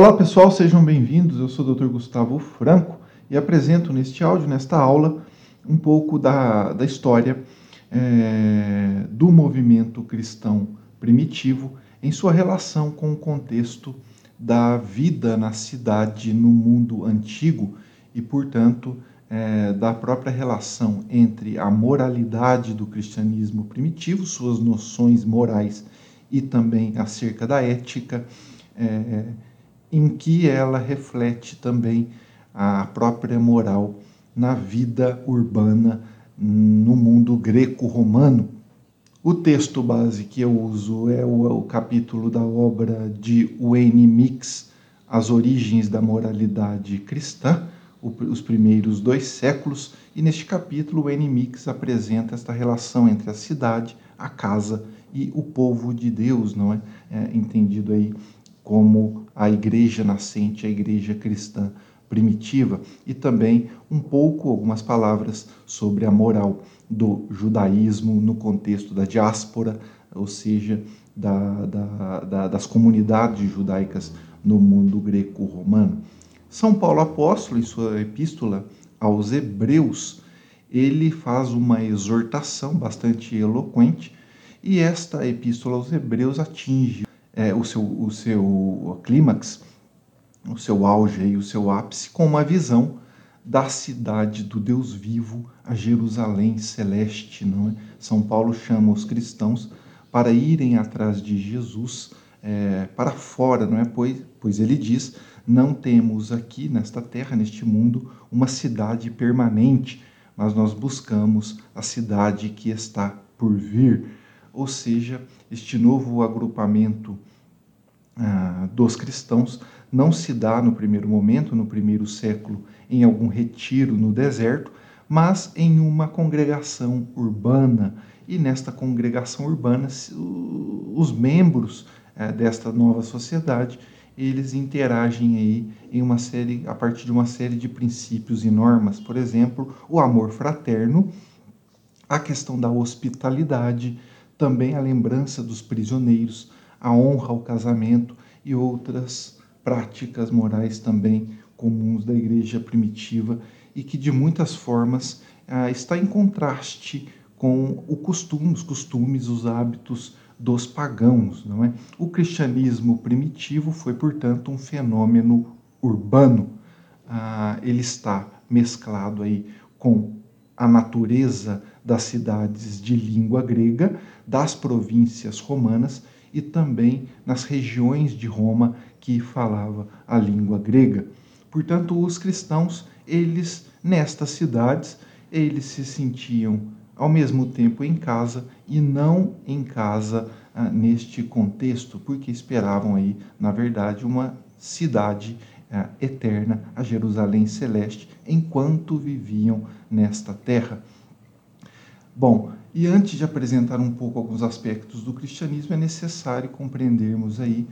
Olá pessoal, sejam bem-vindos. Eu sou o Dr. Gustavo Franco e apresento neste áudio, nesta aula, um pouco da, da história é, do movimento cristão primitivo em sua relação com o contexto da vida na cidade no mundo antigo e, portanto, é, da própria relação entre a moralidade do cristianismo primitivo, suas noções morais e também acerca da ética. É, em que ela reflete também a própria moral na vida urbana no mundo greco-romano. O texto base que eu uso é o, o capítulo da obra de Wayne Mix, As Origens da Moralidade Cristã, o, os primeiros dois séculos, e neste capítulo Wayne Mix apresenta esta relação entre a cidade, a casa e o povo de Deus, não é? é entendido aí como a igreja nascente, a igreja cristã primitiva, e também um pouco, algumas palavras sobre a moral do judaísmo no contexto da diáspora, ou seja, da, da, da, das comunidades judaicas no mundo greco-romano. São Paulo Apóstolo, em sua epístola aos Hebreus, ele faz uma exortação bastante eloquente, e esta epístola aos Hebreus atinge é, o seu, o seu clímax, o seu auge e o seu ápice com uma visão da cidade do Deus vivo, a Jerusalém celeste. Não é? São Paulo chama os cristãos para irem atrás de Jesus é, para fora, não é? Pois, pois ele diz: não temos aqui nesta terra, neste mundo, uma cidade permanente, mas nós buscamos a cidade que está por vir. Ou seja, este novo agrupamento ah, dos cristãos não se dá no primeiro momento, no primeiro século, em algum retiro no deserto, mas em uma congregação urbana. E nesta congregação urbana, os membros eh, desta nova sociedade, eles interagem aí em uma série, a partir de uma série de princípios e normas, por exemplo, o amor fraterno, a questão da hospitalidade, também a lembrança dos prisioneiros, a honra ao casamento e outras práticas morais também comuns da igreja primitiva e que de muitas formas ah, está em contraste com o costume, os costumes, os hábitos dos pagãos, não é? O cristianismo primitivo foi, portanto, um fenômeno urbano. Ah, ele está mesclado aí com a natureza das cidades de língua grega, das províncias romanas e também nas regiões de Roma que falava a língua grega. Portanto, os cristãos, eles nestas cidades, eles se sentiam ao mesmo tempo em casa e não em casa ah, neste contexto, porque esperavam aí, na verdade, uma cidade ah, eterna, a Jerusalém celeste, enquanto viviam nesta terra. Bom, e antes de apresentar um pouco alguns aspectos do cristianismo, é necessário compreendermos aí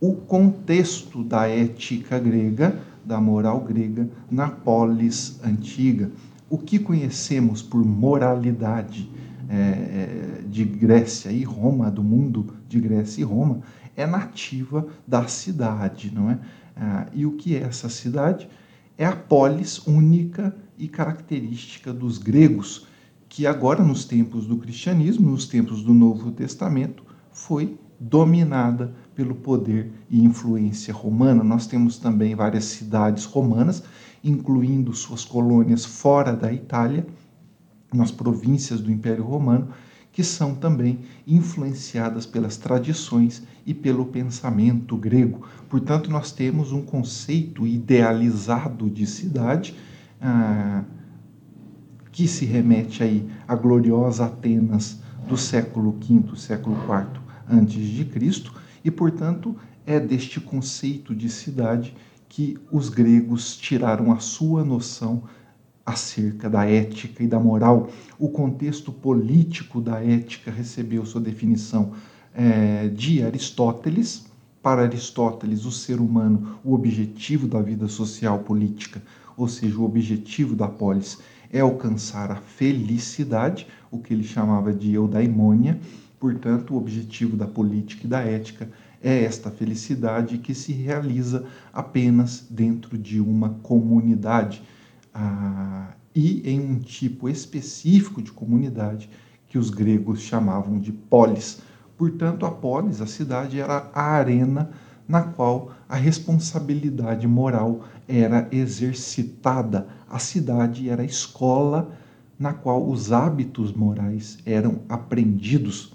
o contexto da ética grega, da moral grega, na polis antiga. O que conhecemos por moralidade é, é de Grécia e Roma, do mundo de Grécia e Roma, é nativa da cidade, não é? Ah, e o que é essa cidade? É a polis única e característica dos gregos que agora, nos tempos do cristianismo, nos tempos do Novo Testamento, foi dominada pelo poder e influência romana. Nós temos também várias cidades romanas, incluindo suas colônias fora da Itália, nas províncias do Império Romano, que são também influenciadas pelas tradições e pelo pensamento grego. Portanto, nós temos um conceito idealizado de cidade. Ah, que se remete aí à gloriosa Atenas do século V, século IV antes de Cristo, e portanto é deste conceito de cidade que os gregos tiraram a sua noção acerca da ética e da moral. O contexto político da ética recebeu sua definição é, de Aristóteles. Para Aristóteles, o ser humano, o objetivo da vida social política, ou seja, o objetivo da polis, é alcançar a felicidade, o que ele chamava de eudaimonia. Portanto, o objetivo da política e da ética É esta felicidade que se realiza apenas dentro de uma comunidade ah, e em um tipo específico de comunidade que os gregos chamavam de polis. Portanto, a polis, a cidade, era a arena na qual a responsabilidade moral era exercitada. A cidade era a escola na qual os hábitos morais eram aprendidos.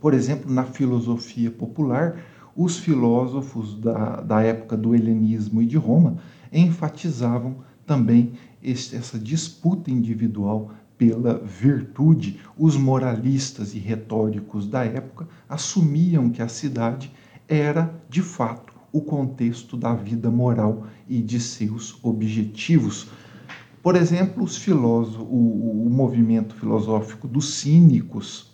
Por exemplo, na filosofia popular, os filósofos da, da época do helenismo e de Roma enfatizavam também esse, essa disputa individual pela virtude. Os moralistas e retóricos da época assumiam que a cidade era, de fato, o contexto da vida moral e de seus objetivos. Por exemplo, os filósofos, o, o movimento filosófico dos cínicos,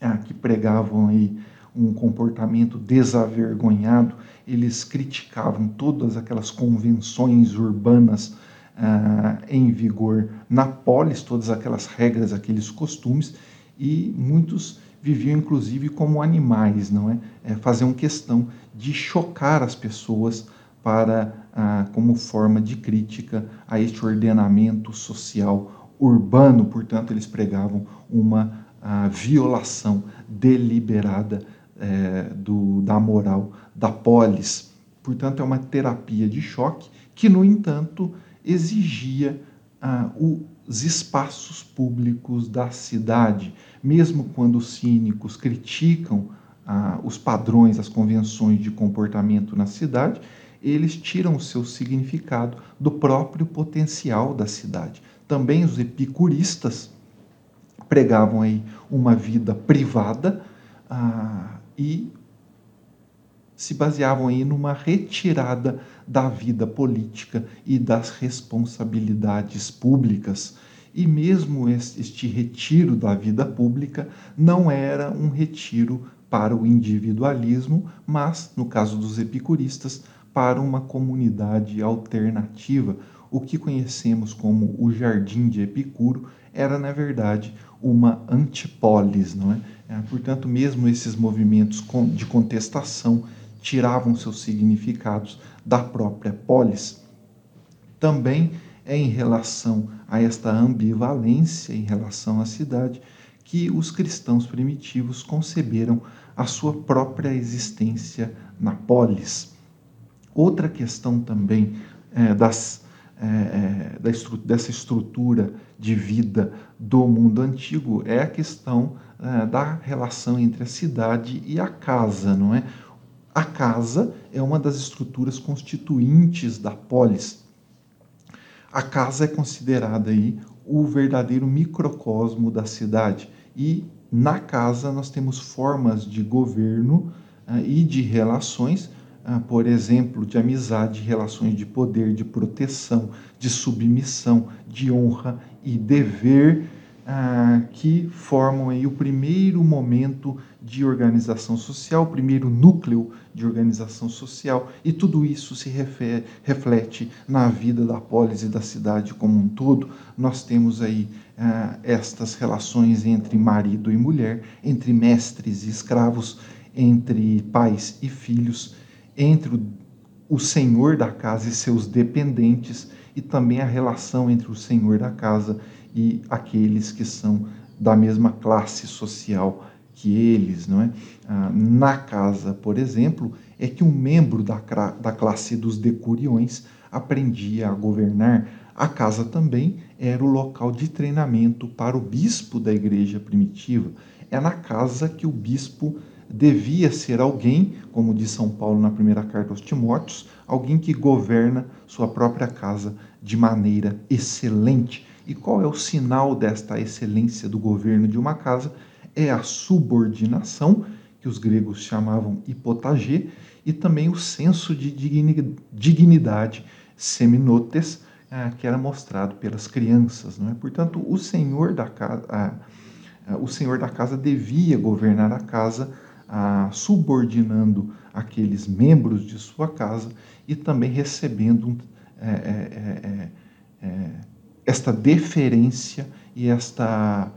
ah, que pregavam aí um comportamento desavergonhado, eles criticavam todas aquelas convenções urbanas ah, em vigor na polis, todas aquelas regras, aqueles costumes, e muitos viviam inclusive como animais, não é? é faziam questão de chocar as pessoas para ah, como forma de crítica a este ordenamento social urbano, portanto eles pregavam uma ah, violação deliberada eh, do, da moral da polis. Portanto, é uma terapia de choque que, no entanto, exigia ah, os espaços públicos da cidade, mesmo quando os cínicos criticam os padrões, as convenções de comportamento na cidade, eles tiram o seu significado do próprio potencial da cidade. Também os epicuristas pregavam aí uma vida privada ah, e se baseavam aí numa retirada da vida política e das responsabilidades públicas. E mesmo este retiro da vida pública não era um retiro para o individualismo, mas, no caso dos epicuristas, para uma comunidade alternativa. O que conhecemos como o Jardim de Epicuro era, na verdade, uma antipolis, não é? é portanto, mesmo esses movimentos de contestação tiravam seus significados da própria polis. Também é em relação a esta ambivalência em relação à cidade que os cristãos primitivos conceberam a sua própria existência na polis. Outra questão também é, das, é, é da estru dessa estrutura de vida do mundo antigo é a questão é, da relação entre a cidade e a casa, não é? A casa é uma das estruturas constituintes da polis. A casa é considerada aí o verdadeiro microcosmo da cidade e na casa nós temos formas de governo uh, e de relações, uh, por exemplo, de amizade, relações de poder, de proteção, de submissão, de honra e dever ah, que formam aí o primeiro momento de organização social, o primeiro núcleo de organização social, e tudo isso se refere, reflete na vida da polis e da cidade como um todo. Nós temos aí ah, estas relações entre marido e mulher, entre mestres e escravos, entre pais e filhos, entre o, o senhor da casa e seus dependentes, e também a relação entre o senhor da casa e aqueles que são da mesma classe social que eles, não é? Ah, na casa, por exemplo, é que um membro da, da classe dos decuriões aprendia a governar. A casa também era o local de treinamento para o bispo da igreja primitiva. É na casa que o bispo devia ser alguém, como diz São Paulo na primeira carta aos Timóteos, alguém que governa sua própria casa de maneira excelente. E qual é o sinal desta excelência do governo de uma casa? É a subordinação, que os gregos chamavam hipotagê, e também o senso de dignidade, seminotes, ah, que era mostrado pelas crianças. Não é? Portanto, o senhor da casa, o senhor da casa devia governar a casa, ah, subordinando aqueles membros de sua casa e também recebendo é, é, é, esta deferência e esta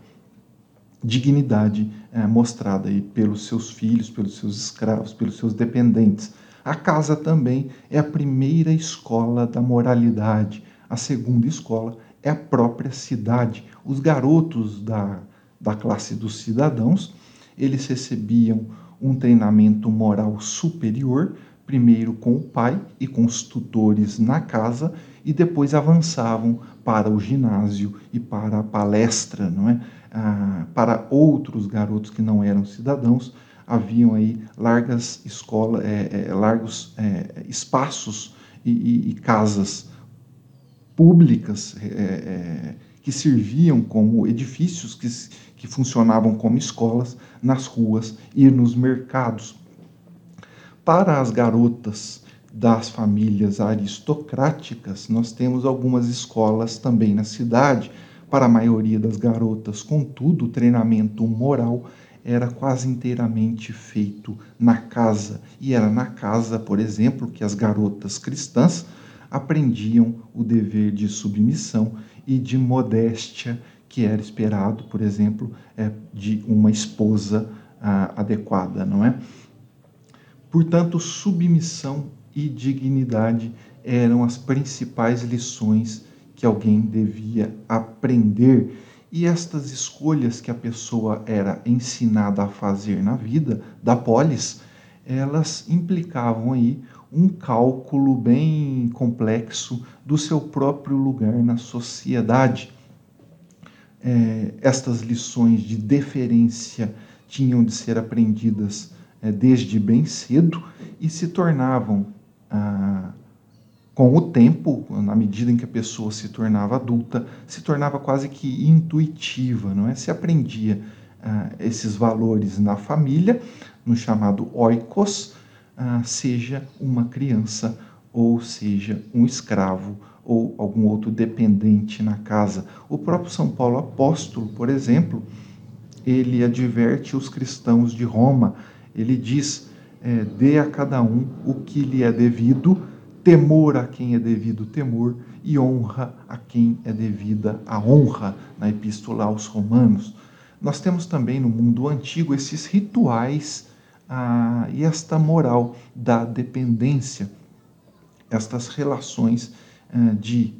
dignidade é, mostrada aí pelos seus filhos, pelos seus escravos, pelos seus dependentes. A casa também é a primeira escola da moralidade. A segunda escola é a própria cidade. Os garotos da, da classe dos cidadãos, eles recebiam um treinamento moral superior, primeiro com o pai e com os tutores na casa, e depois avançavam para o ginásio e para a palestra, não é? Ah, para outros garotos que não eram cidadãos, haviam aí largas escolas, é, é, largos é, espaços e, e, e, casas públicas é, é, que serviam como edifícios que, que funcionavam como escolas nas ruas e nos mercados. Para as garotas das famílias aristocráticas, nós temos algumas escolas também na cidade. Para a maioria das garotas, contudo, o treinamento moral era quase inteiramente feito na casa. E era na casa, por exemplo, que as garotas cristãs aprendiam o dever de submissão e de modéstia que era esperado, por exemplo, é, de uma esposa ah, adequada, não é? Portanto, submissão e dignidade eram as principais lições que alguém devia aprender e estas escolhas que a pessoa era ensinada a fazer na vida da polis, elas implicavam aí um cálculo bem complexo do seu próprio lugar na sociedade. É, estas lições de deferência tinham de ser aprendidas é, desde bem cedo e se tornavam ah, com o tempo, na medida em que a pessoa se tornava adulta, se tornava quase que intuitiva, não é? Se aprendia ah, esses valores na família, no chamado oikos, ah, seja uma criança ou seja um escravo ou algum outro dependente na casa. O próprio São Paulo apóstolo, por exemplo, ele adverte os cristãos de Roma. Ele diz: é, dê a cada um o que lhe é devido temor a quem é devido temor e honra a quem é devida a honra, na Epístola aos Romanos. Nós temos também no mundo antigo esses rituais ah, e esta moral da dependência, estas relações ah, de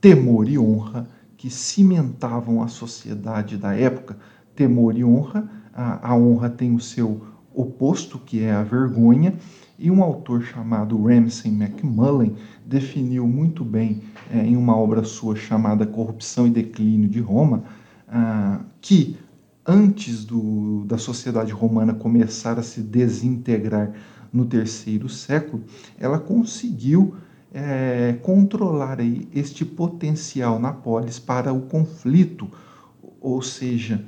temor e honra que cimentavam a sociedade da época. Temor e honra, a, a honra tem o seu oposto, que é a vergonha, e um autor chamado Ramsay MacMullen definiu muito bem é, em uma obra sua chamada Corrupção e Declínio de Roma, ah, que antes do, da sociedade romana começar a se desintegrar no terceiro século, ela conseguiu é, controlar aí este potencial na polis para o conflito, ou seja,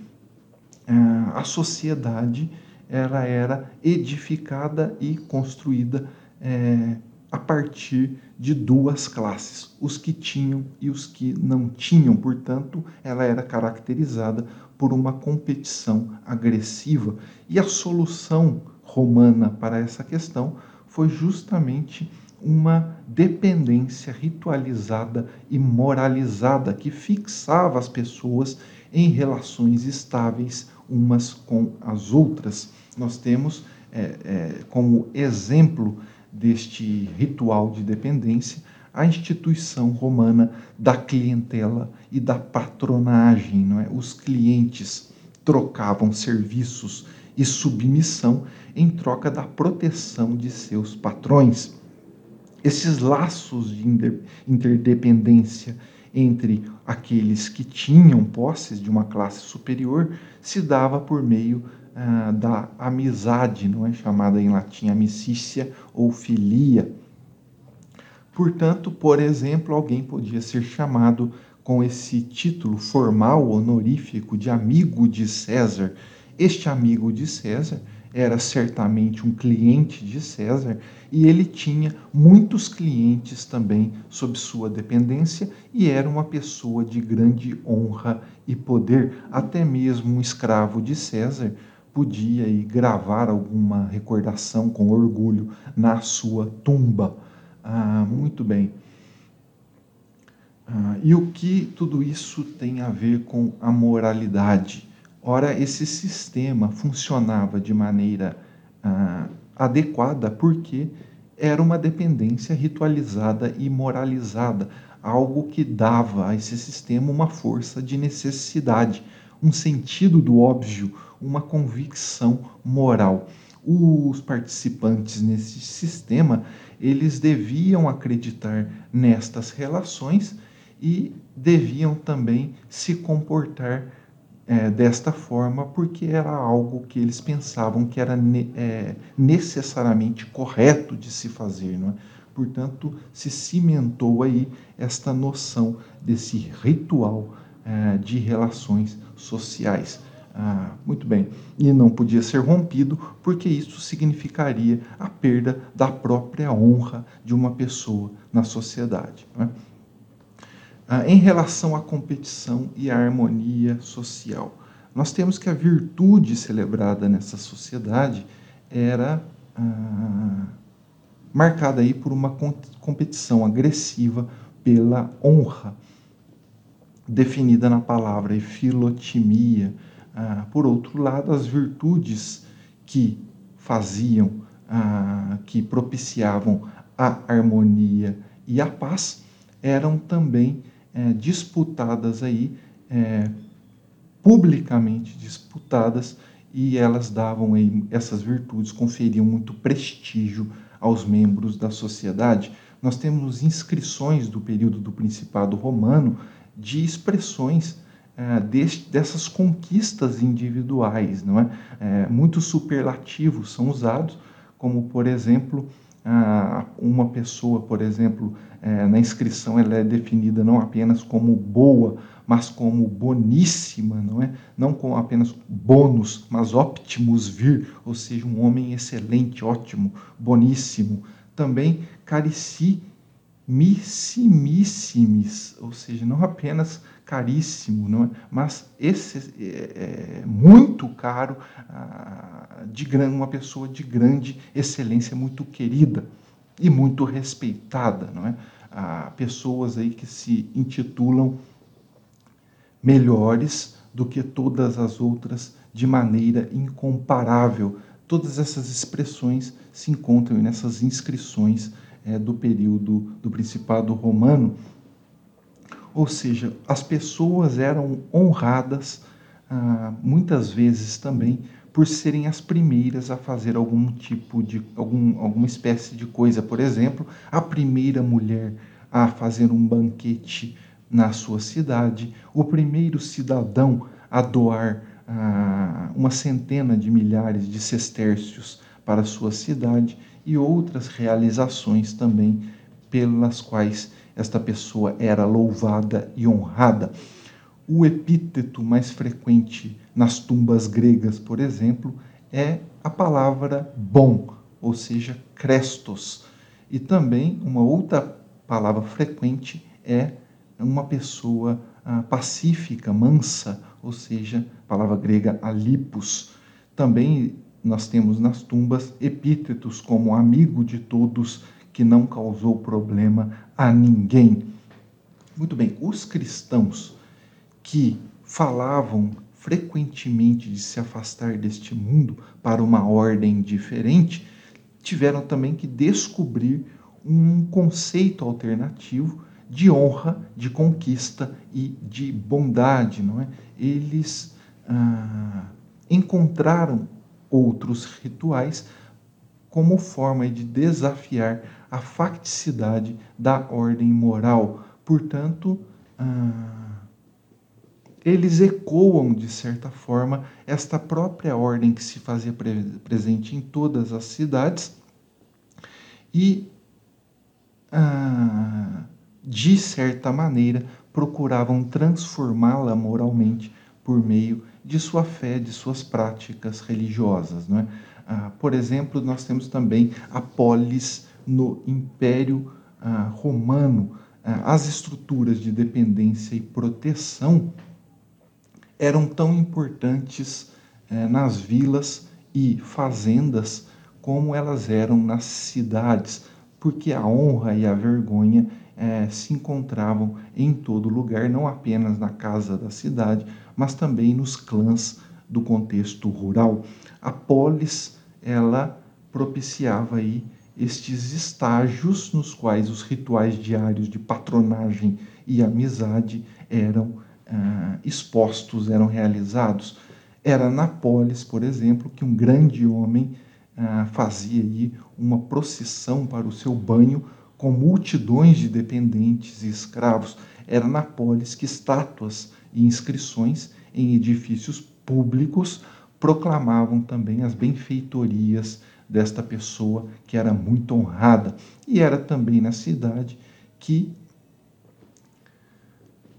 ah, a sociedade ela era edificada e construída é, a partir de duas classes, os que tinham e os que não tinham. Portanto, ela era caracterizada por uma competição agressiva. E a solução romana para essa questão foi justamente uma dependência ritualizada e moralizada que fixava as pessoas em relações estáveis umas com as outras nós temos é, é, como exemplo deste ritual de dependência a instituição romana da clientela e da patronagem. Não é? Os clientes trocavam serviços e submissão em troca da proteção de seus patrões. Esses laços de interdependência entre aqueles que tinham posses de uma classe superior se dava por meio ah, da amizade, não é chamada em latim amicícia ou filia. Portanto, por exemplo, alguém podia ser chamado com esse título formal honorífico de amigo de César. Este amigo de César era certamente um cliente de César e ele tinha muitos clientes também sob sua dependência e era uma pessoa de grande honra e poder, até mesmo um escravo de César podia gravar alguma recordação com orgulho na sua tumba. Ah, muito bem. Ah, e o que tudo isso tem a ver com a moralidade? Ora, esse sistema funcionava de maneira ah, adequada porque era uma dependência ritualizada e moralizada, algo que dava a esse sistema uma força de necessidade, um sentido do óbvio, uma convicção moral. Os participantes nesse sistema, eles deviam acreditar nestas relações e deviam também se comportar é, desta forma, porque era algo que eles pensavam que era ne é, necessariamente correto de se fazer. Não é? Portanto, se cimentou aí esta noção desse ritual é, de relações sociais. Ah, muito bem. E não podia ser rompido, porque isso significaria a perda da própria honra de uma pessoa na sociedade. Não é? Ah, em relação à competição e à harmonia social. Nós temos que a virtude celebrada nessa sociedade era ah, marcada aí por uma competição agressiva pela honra, definida na palavra filotimia. Ah, por outro lado, as virtudes que faziam, ah, que propiciavam a harmonia e a paz, eram também é, disputadas aí, é, publicamente disputadas, e elas davam aí, essas virtudes conferiam muito prestígio aos membros da sociedade. Nós temos inscrições do período do Principado Romano de expressões é, deste, dessas conquistas individuais, não é? é? Muitos superlativos são usados, como por exemplo uma pessoa, por exemplo, é, na inscrição ela é definida não apenas como boa, mas como boníssima, não é? Não como apenas bônus, mas optimus vir, ou seja, um homem excelente, ótimo, boníssimo. Também carissimissimis, ou seja, não apenas caríssimo, não é? mas esse é, é muito caro, ah, de uma pessoa de grande excelência, muito querida e muito respeitada, não é? Pessoas aí que se intitulam melhores do que todas as outras de maneira incomparável. Todas essas expressões se encontram nessas inscrições é, do período do Principado Romano ou seja, as pessoas eram honradas ah, muitas vezes também por serem as primeiras a fazer algum tipo de algum, alguma espécie de coisa. Por exemplo, a primeira mulher a fazer um banquete na sua cidade, o primeiro cidadão a doar ah, uma centena de milhares de sestércios para a sua cidade e outras realizações também pelas quais esta pessoa era louvada e honrada. O epíteto mais frequente nas tumbas gregas, por exemplo, é a palavra bom, ou seja, crestos. E também uma outra palavra frequente é uma pessoa ah, pacífica, mansa, ou seja, palavra grega alipos. Também nós temos nas tumbas epítetos como amigo de todos, que não causou problema a ninguém. Muito bem, os cristãos que falavam frequentemente de se afastar deste mundo para uma ordem diferente, tiveram também que descobrir um conceito alternativo de honra, de conquista e de bondade, não é? Eles ah, encontraram outros rituais como forma de desafiar a facticidade da ordem moral. Portanto, ah, eles ecoam, de certa forma, esta própria ordem que se fazia pre presente em todas as cidades e, ah, de certa maneira, procuravam transformá-la moralmente por meio de sua fé, de suas práticas religiosas. Não é? Ah, por exemplo, nós temos também a polis no Império ah, Romano. Ah, as estruturas de dependência e proteção eram tão importantes eh, nas vilas e fazendas como elas eram nas cidades. porque a honra e a vergonha é, se encontravam em todo lugar, não apenas na casa da cidade, mas também nos clãs do contexto rural. A polis, ela propiciava aí estes estágios nos quais os rituais diários de patronagem e amizade eram ah, expostos, eram realizados. Era na polis, por exemplo, que um grande homem ah, fazia aí uma procissão para o seu banho com multidões de dependentes e escravos. Era na polis que estátuas e inscrições em edifícios públicos proclamavam também as benfeitorias desta pessoa que era muito honrada. E era também na cidade que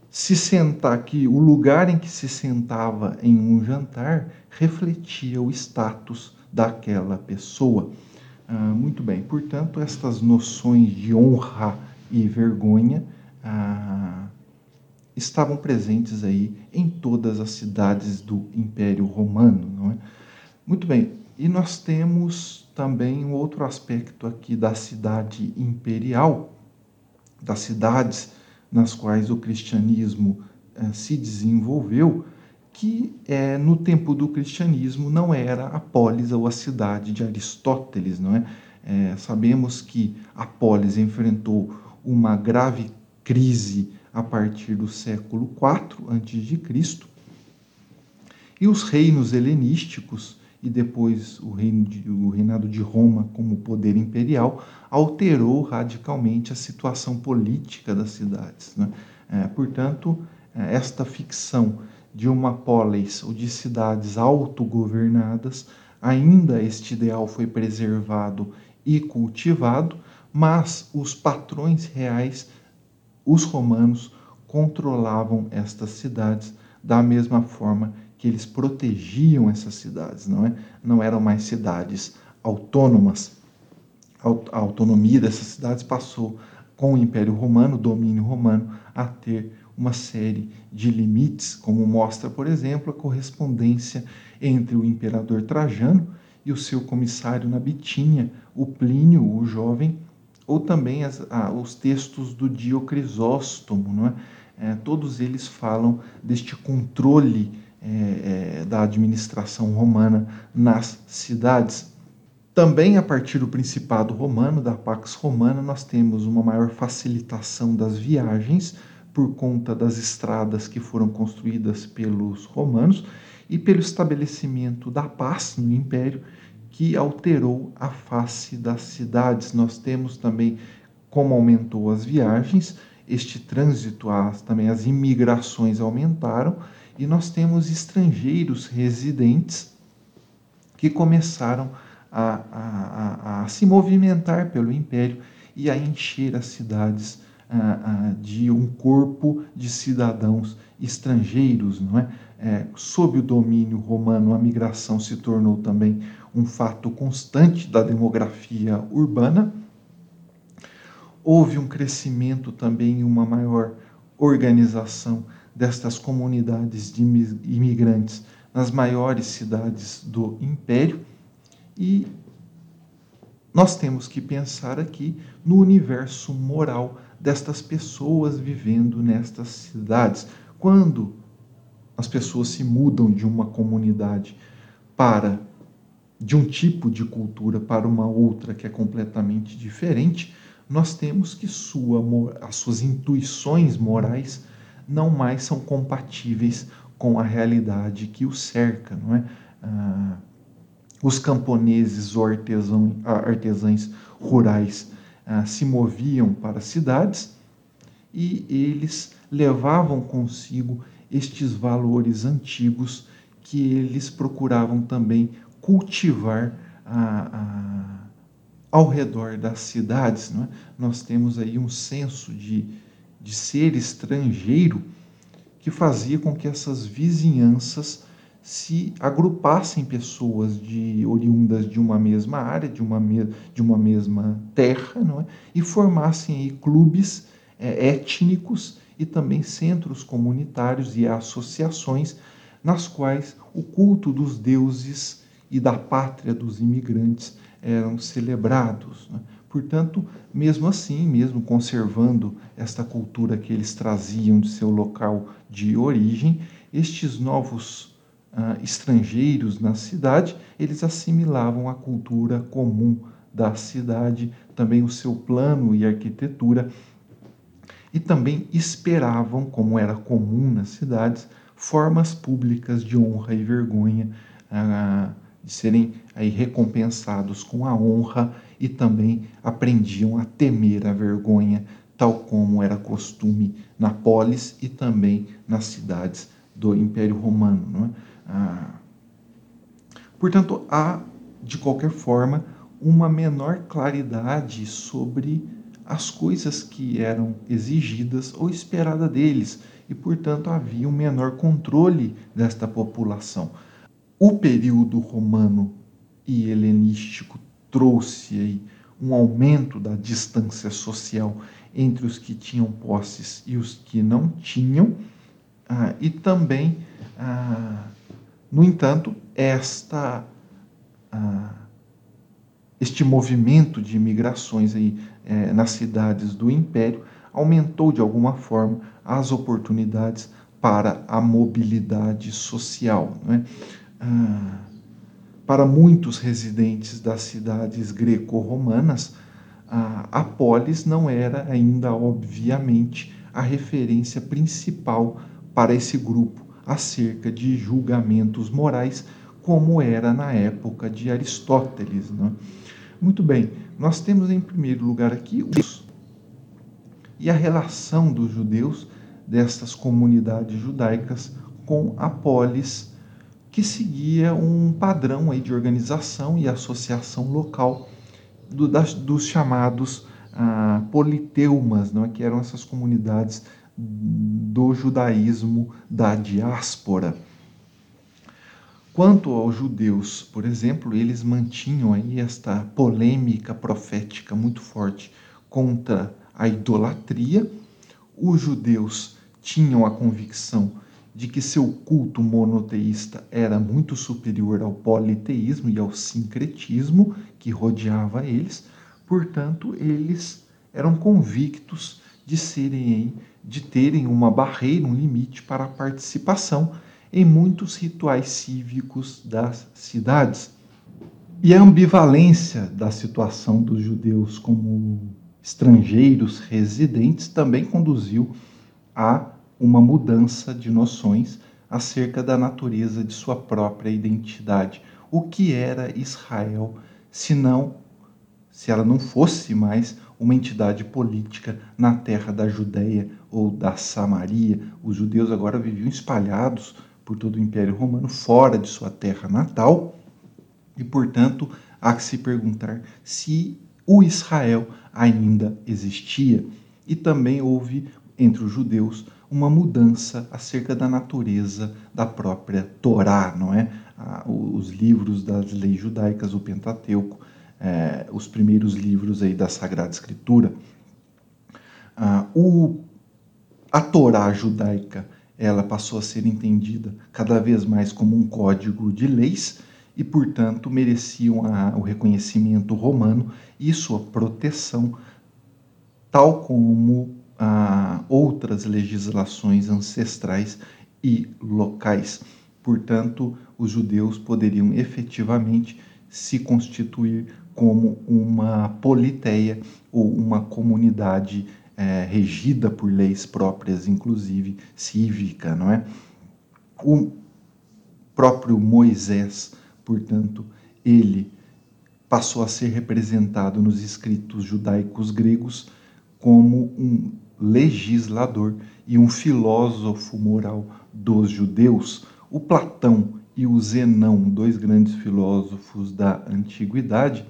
se sentar que o lugar em que se sentava em um jantar refletia o status daquela pessoa. Ah, muito bem, portanto, estas noções de honra e vergonha ah, estavam presentes aí em todas as cidades do Império Romano, não é? Muito bem, e nós temos também um outro aspecto aqui da cidade imperial, das cidades nas quais o cristianismo eh, se desenvolveu, que é, no tempo do cristianismo não era a polis ou a cidade de Aristóteles, não é? é sabemos que a polis enfrentou uma grave crise a partir do século IV a.C. E os reinos helenísticos e depois o, reino de, o reinado de Roma como poder imperial alterou radicalmente a situação política das cidades. Né? É, portanto, é, esta ficção de uma polis ou de cidades autogovernadas, ainda este ideal foi preservado e cultivado, mas os patrões reais, os romanos, controlavam estas cidades da mesma forma que eles protegiam essas cidades, não é? Não eram mais cidades autônomas. A autonomia dessas cidades passou com o Império Romano, o domínio romano, a ter uma série de limites, como mostra, por exemplo, a correspondência entre o imperador Trajano e o seu comissário na Bitínia, o Plínio, o jovem, ou também as, ah, os textos do Diocrisóstomo, é? é? todos eles falam deste controle é, é, da administração romana nas cidades. Também a partir do Principado Romano, da Pax Romana, nós temos uma maior facilitação das viagens, por conta das estradas que foram construídas pelos romanos e pelo estabelecimento da paz no império, que alterou a face das cidades. Nós temos também como aumentou as viagens, este trânsito, as, também as imigrações aumentaram e nós temos estrangeiros residentes que começaram a, a, a, a se movimentar pelo império e a encher as cidades de um corpo de cidadãos estrangeiros, não é? é? Sob o domínio romano, a migração se tornou também um fato constante da demografia urbana. Houve um crescimento também, uma maior organização destas comunidades de imigrantes nas maiores cidades do império e nós temos que pensar aqui no universo moral destas pessoas vivendo nestas cidades. Quando as pessoas se mudam de uma comunidade para de um tipo de cultura para uma outra que é completamente diferente, nós temos que sua, as suas intuições morais não mais são compatíveis com a realidade que o cerca, não é? Ah, os camponeses ou artesão, artesãos rurais ah, se moviam para as cidades e eles levavam consigo estes valores antigos que eles procuravam também cultivar ah, ah, ao redor das cidades. Não é? Nós temos aí um senso de, de ser estrangeiro que fazia com que essas vizinhanças se agrupassem pessoas de oriundas de uma mesma área, de uma, me, de uma mesma terra, não é? e formassem aí clubes é, étnicos e também centros comunitários e associações nas quais o culto dos deuses e da pátria dos imigrantes eram celebrados. Né? Portanto, mesmo assim, mesmo conservando esta cultura que eles traziam de seu local de origem, estes novos uh, estrangeiros na cidade, eles assimilavam a cultura comum da cidade, também o seu plano e arquitetura, e também esperavam, como era comum nas cidades, formas públicas de honra e vergonha, uh, de serem aí recompensados com a honra e também aprendiam a temer a vergonha, tal como era costume na polis e também nas cidades do Império Romano. É? Ah, portanto, há, de qualquer forma, uma menor claridade sobre as coisas que eram exigidas ou esperada deles, e, portanto, havia um menor controle desta população. O período romano e helenístico trouxe aí um aumento da distância social entre os que tinham posses e os que não tinham, ah, e também, ah, no entanto, esta, ah, este movimento de imigrações aí, eh, nas cidades do Império aumentou de alguma forma as oportunidades para a mobilidade social. É? Ah, para muitos residentes das cidades greco-romanas, a polis não era ainda, obviamente, a referência principal para esse grupo acerca de julgamentos morais, como era na época de Aristóteles. Né? Muito bem, nós temos em primeiro lugar aqui os e a relação dos judeus destas comunidades judaicas com a polis que seguia um padrão aí de organização e associação local do, das, dos chamados ah, politeumas, não é? que eram essas comunidades do judaísmo da diáspora. Quanto aos judeus, por exemplo, eles mantinham aí esta polêmica profética muito forte contra a idolatria. Os judeus tinham a convicção de que seu culto monoteísta era muito superior ao politeísmo e ao sincretismo que rodeava eles, portanto, eles eram convictos de serem de terem uma barreira, um limite para a participação em muitos rituais cívicos das cidades. E a ambivalência da situação dos judeus como estrangeiros residentes também conduziu a uma mudança de noções acerca da natureza de sua própria identidade. O que era Israel, se não se ela não fosse mais uma entidade política na terra da Judéia ou da Samaria. Os judeus agora viviam espalhados por todo o Império Romano, fora de sua terra natal, e, portanto, há que se perguntar se o Israel ainda existia. E também houve entre os judeus uma mudança acerca da natureza da própria Torá, não é? Os livros das leis judaicas, o Pentateuco, é, os primeiros livros aí da Sagrada Escritura. Ah, o, a Torá judaica ela passou a ser entendida cada vez mais como um código de leis e, portanto, mereciam a, o reconhecimento romano e sua proteção, tal como a outras legislações ancestrais e locais. Portanto, os judeus poderiam efetivamente se constituir como uma politeia ou uma comunidade é, regida por leis próprias, inclusive cívica, não é? O próprio Moisés, portanto, ele passou a ser representado nos escritos judaicos gregos como um legislador e um filósofo moral dos judeus. O Platão e o Zenão, dois grandes filósofos da antiguidade,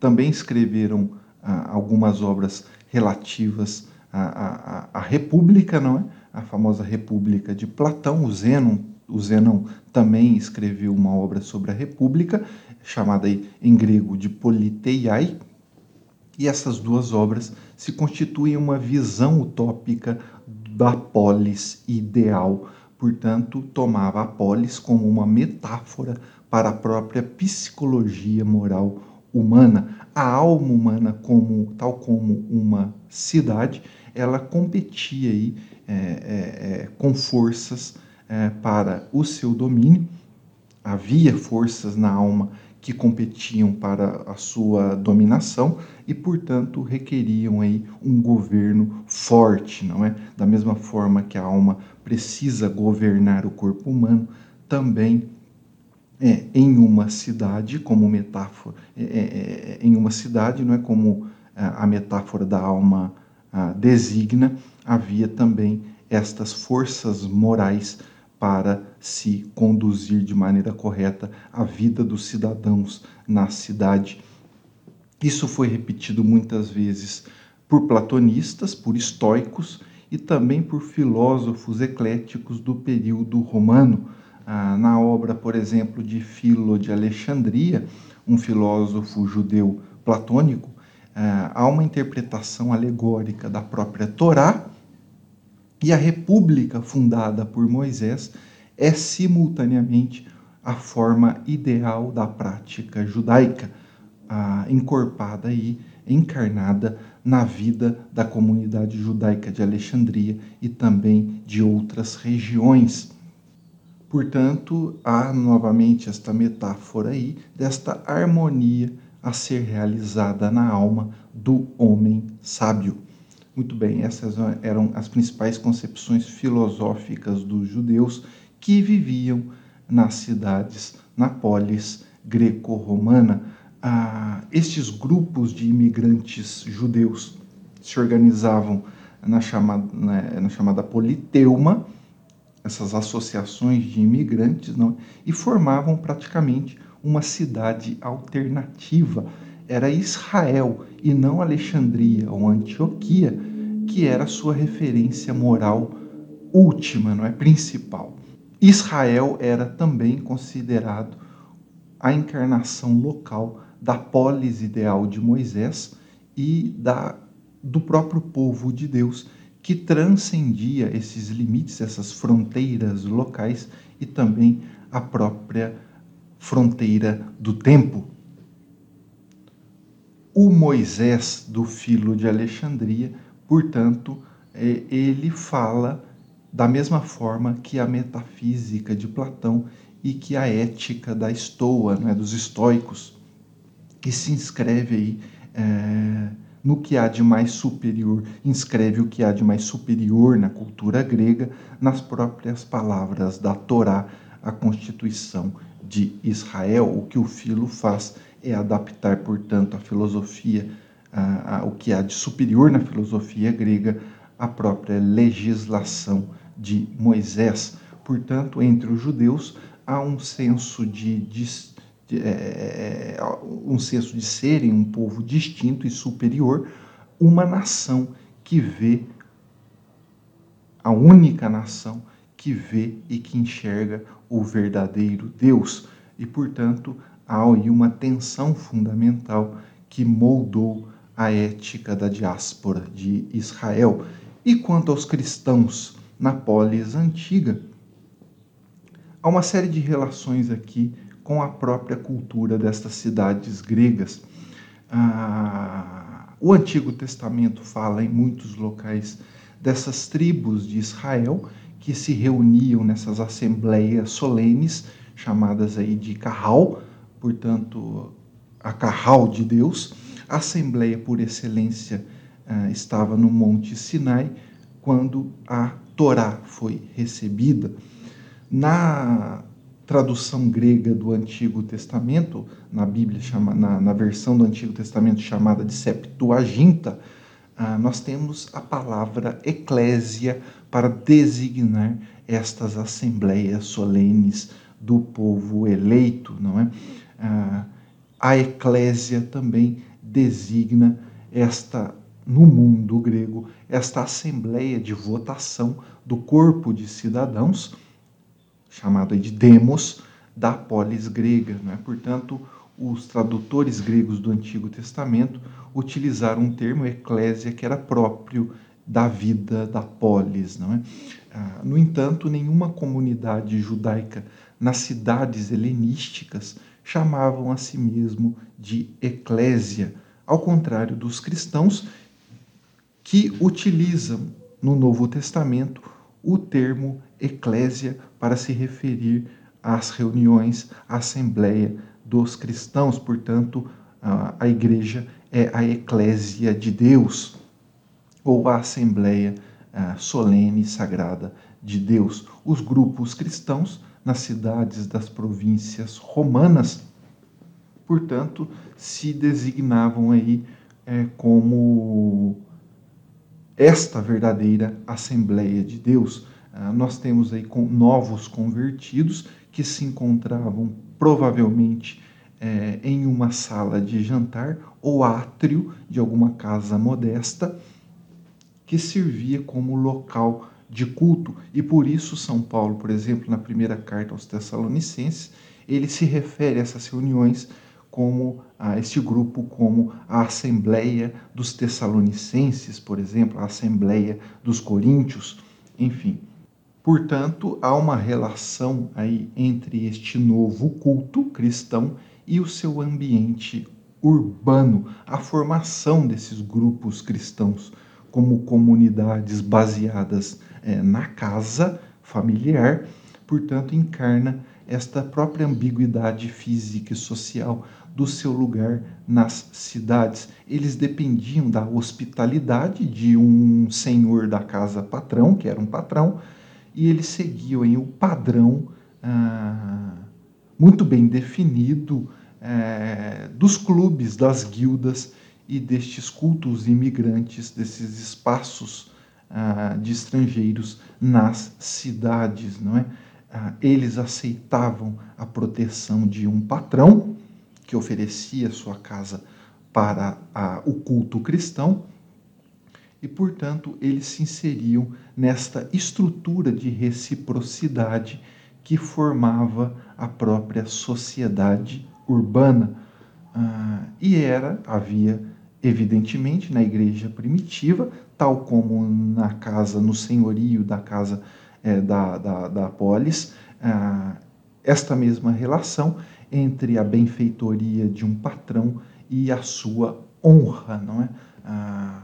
também escreveram ah, algumas obras relativas à, à, à, República, não é? A famosa República de Platão. O Zenon, o Zenão também escreveu uma obra sobre a República, chamada em grego de Politeiai, e essas duas obras se constituem uma visão utópica da polis ideal. Portanto, tomava a polis como uma metáfora para a própria psicologia moral humana. A alma humana, como, tal como uma cidade, ela competia aí, é, é, é, com forças é, para o seu domínio. Havia forças na alma que competiam para a sua dominação e, portanto, requeriam aí um governo forte, não é? Da mesma forma que a alma precisa governar o corpo humano, também é, em uma cidade, como metáfora, é, é, é em uma cidade, não é como é, a metáfora da alma a, designa, havia também estas forças morais para se conduzir de maneira correta a vida dos cidadãos na cidade. Isso foi repetido muitas vezes por platonistas, por estoicos e também por filósofos ecléticos do período romano. Ah, na obra, por exemplo, de Filo de Alexandria, um filósofo judeu platônico, ah, há uma interpretação alegórica da própria Torá e a república fundada por Moisés é simultaneamente a forma ideal da prática judaica, ah, encorpada e encarnada na vida da comunidade judaica de Alexandria e também de outras regiões. Portanto, há novamente esta metáfora aí desta harmonia a ser realizada na alma do homem sábio. Muito bem, essas eram as principais concepções filosóficas dos judeus que viviam nas cidades, na polis greco-romana. Ah, estes grupos de imigrantes judeus se organizavam na chamada, né, na chamada politeuma, essas associações de imigrantes, não, e formavam praticamente uma cidade alternativa. Era Israel e não Alexandria ou Antioquia, que era a sua referência moral última, não é? Principal. Israel era também considerado a encarnação local da polis ideal de Moisés e da do próprio povo de Deus, que transcendia esses limites, essas fronteiras locais e também a própria fronteira do tempo. O Moisés do Filo de Alexandria, portanto, é, ele fala da mesma forma que a metafísica de Platão e que a ética da Estoa, né, dos estoicos, que se inscreve aí é, no que há de mais superior, inscreve o que há de mais superior na cultura grega, nas próprias palavras da Torá, a constituição de Israel, o que o Filo faz é adaptar, portanto, a filosofia, a, a, o que há de superior na filosofia grega, à própria legislação de Moisés. Portanto, entre os judeus há um senso de, de é, é um senso de serem um povo distinto e superior, uma nação que vê a única nação que vê e que enxerga o verdadeiro Deus e, portanto, há aí uma tensão fundamental que moldou a ética da diáspora de Israel. E quanto aos cristãos na polis antiga, há uma série de relações aqui com a própria cultura destas cidades gregas. Ah, o Antigo Testamento fala em muitos locais dessas tribos de Israel que se reuniam nessas assembleias solenes, chamadas aí de Carral, portanto, a carral de Deus. A assembleia por excelência uh, estava no Monte Sinai quando a Torá foi recebida. Na tradução grega do Antigo Testamento, na Bíblia, chama, na, na versão do Antigo Testamento chamada de Septuaginta, uh, nós temos a palavra eclésia para designar estas assembleias solenes do povo eleito, não é? a eclésia também designa esta, no mundo grego, esta assembleia de votação do corpo de cidadãos, chamado de demos, da polis grega. Não é? Portanto, os tradutores gregos do Antigo Testamento utilizaram um termo eclésia que era próprio da vida da polis. Não é? Ah, no entanto, nenhuma comunidade judaica nas cidades helenísticas chamavam a si mesmo de eclésia, ao contrário dos cristãos que utilizam no Novo Testamento o termo eclésia para se referir às reuniões, à assembleia dos cristãos, portanto, a igreja é a eclésia de Deus, ou a assembleia solene e sagrada de Deus. Os grupos cristãos nas cidades das províncias romanas, portanto, se designavam aí é, como esta verdadeira Assembleia de Deus. Ah, nós temos aí com novos convertidos que se encontravam provavelmente é, em uma sala de jantar ou átrio de alguma casa modesta que servia como local de culto. E por isso São Paulo, por exemplo, na primeira carta aos Tessalonicenses, ele se refere a essas reuniões como a este grupo como a Assembleia dos Tessalonicenses, por exemplo, a Assembleia dos Coríntios, enfim. Portanto, há uma relação aí entre este novo culto cristão e o seu ambiente urbano, a formação desses grupos cristãos como comunidades baseadas é, na casa familiar, portanto, encarna esta própria ambiguidade física e social do seu lugar nas cidades. Eles dependiam da hospitalidade de um senhor da casa patrão, que era um patrão, e eles seguiam em o padrão ah, muito bem definido eh, dos clubes, das guildas e destes cultos imigrantes, desses espaços ah, de estrangeiros nas cidades, não é? Ah, eles aceitavam a proteção de um patrão que oferecia sua casa para a, o culto cristão e, portanto, eles se inseriam nesta estrutura de reciprocidade que formava a própria sociedade urbana. Ah, e era, havia evidentemente na igreja primitiva, tal como na casa, no senhorio da casa é, da, da, da polis, ah, esta mesma relação entre a benfeitoria de um patrão e a sua honra, não é? Ah,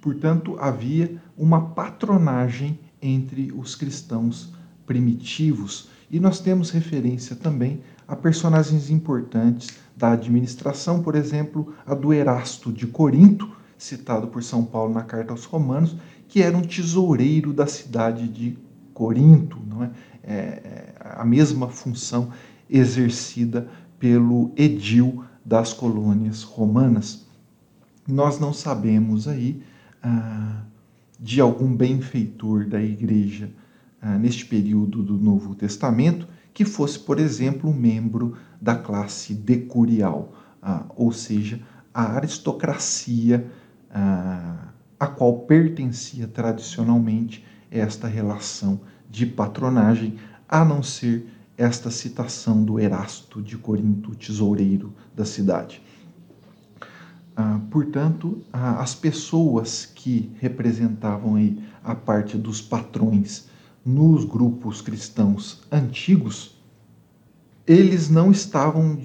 portanto, havia uma patronagem entre os cristãos primitivos e nós temos referência também a personagens importantes da administração, por exemplo, a do Erasto de Corinto, citado por São Paulo na carta aos Romanos, que era um tesoureiro da cidade de Corinto, não é? é, é a mesma função exercida pelo edil das colônias romanas. Nós não sabemos aí ah, de algum benfeitor da igreja ah, neste período do Novo Testamento que fosse, por exemplo, membro da classe decurial, ah, ou seja, a aristocracia ah, a qual pertencia tradicionalmente esta relação de patronagem, a não ser esta citação do Erasto de Corinto, tesoureiro da cidade. Ah, portanto, ah, as pessoas que representavam aí a parte dos patrões nos grupos cristãos antigos, eles não estavam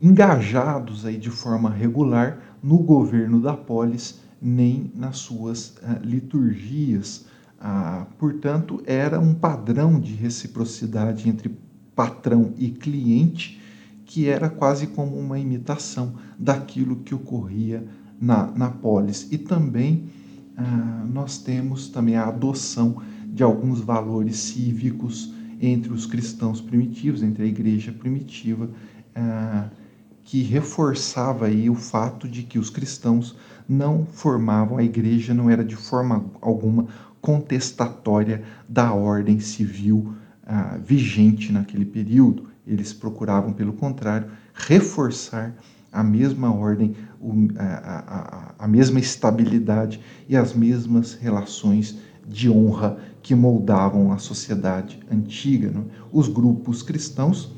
engajados aí de forma regular no governo da polis nem nas suas uh, liturgias. Ah, portanto, era um padrão de reciprocidade entre patrão e cliente, que era quase como uma imitação daquilo que ocorria na, na polis. E também ah, nós temos também a adoção de alguns valores cívicos entre os cristãos primitivos, entre a igreja primitiva, ah, que reforçava aí o fato de que os cristãos não formavam, a igreja não era de forma alguma contestatória da ordem civil ah, vigente naquele período. Eles procuravam, pelo contrário, reforçar a mesma ordem, a, a, a mesma estabilidade e as mesmas relações de honra que moldavam a sociedade antiga. Não? Os grupos cristãos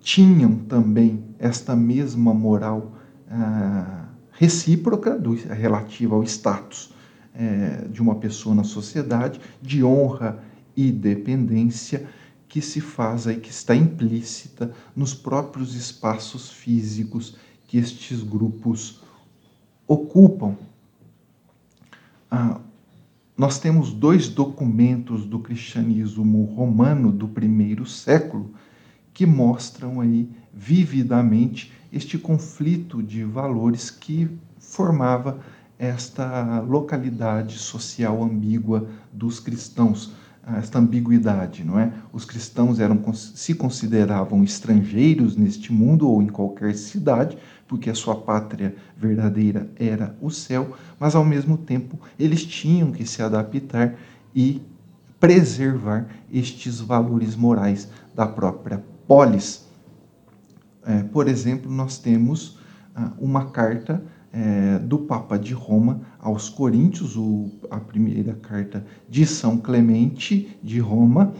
tinham também esta mesma moral ah, recíproca do, relativa ao status é, de uma pessoa na sociedade, de honra e dependência que se faz aí, que está implícita nos próprios espaços físicos que estes grupos ocupam. Ah, nós temos dois documentos do cristianismo romano do primeiro século que mostram aí vividamente este conflito de valores que formava esta localidade social ambígua dos cristãos, esta ambiguidade, não é? Os cristãos eram se consideravam estrangeiros neste mundo ou em qualquer cidade, porque a sua pátria verdadeira era o céu, mas ao mesmo tempo eles tinham que se adaptar e preservar estes valores morais da própria polis. É, por exemplo, nós temos ah, uma carta é, do Papa de Roma aos Coríntios, o, a primeira carta de São Clemente de Roma,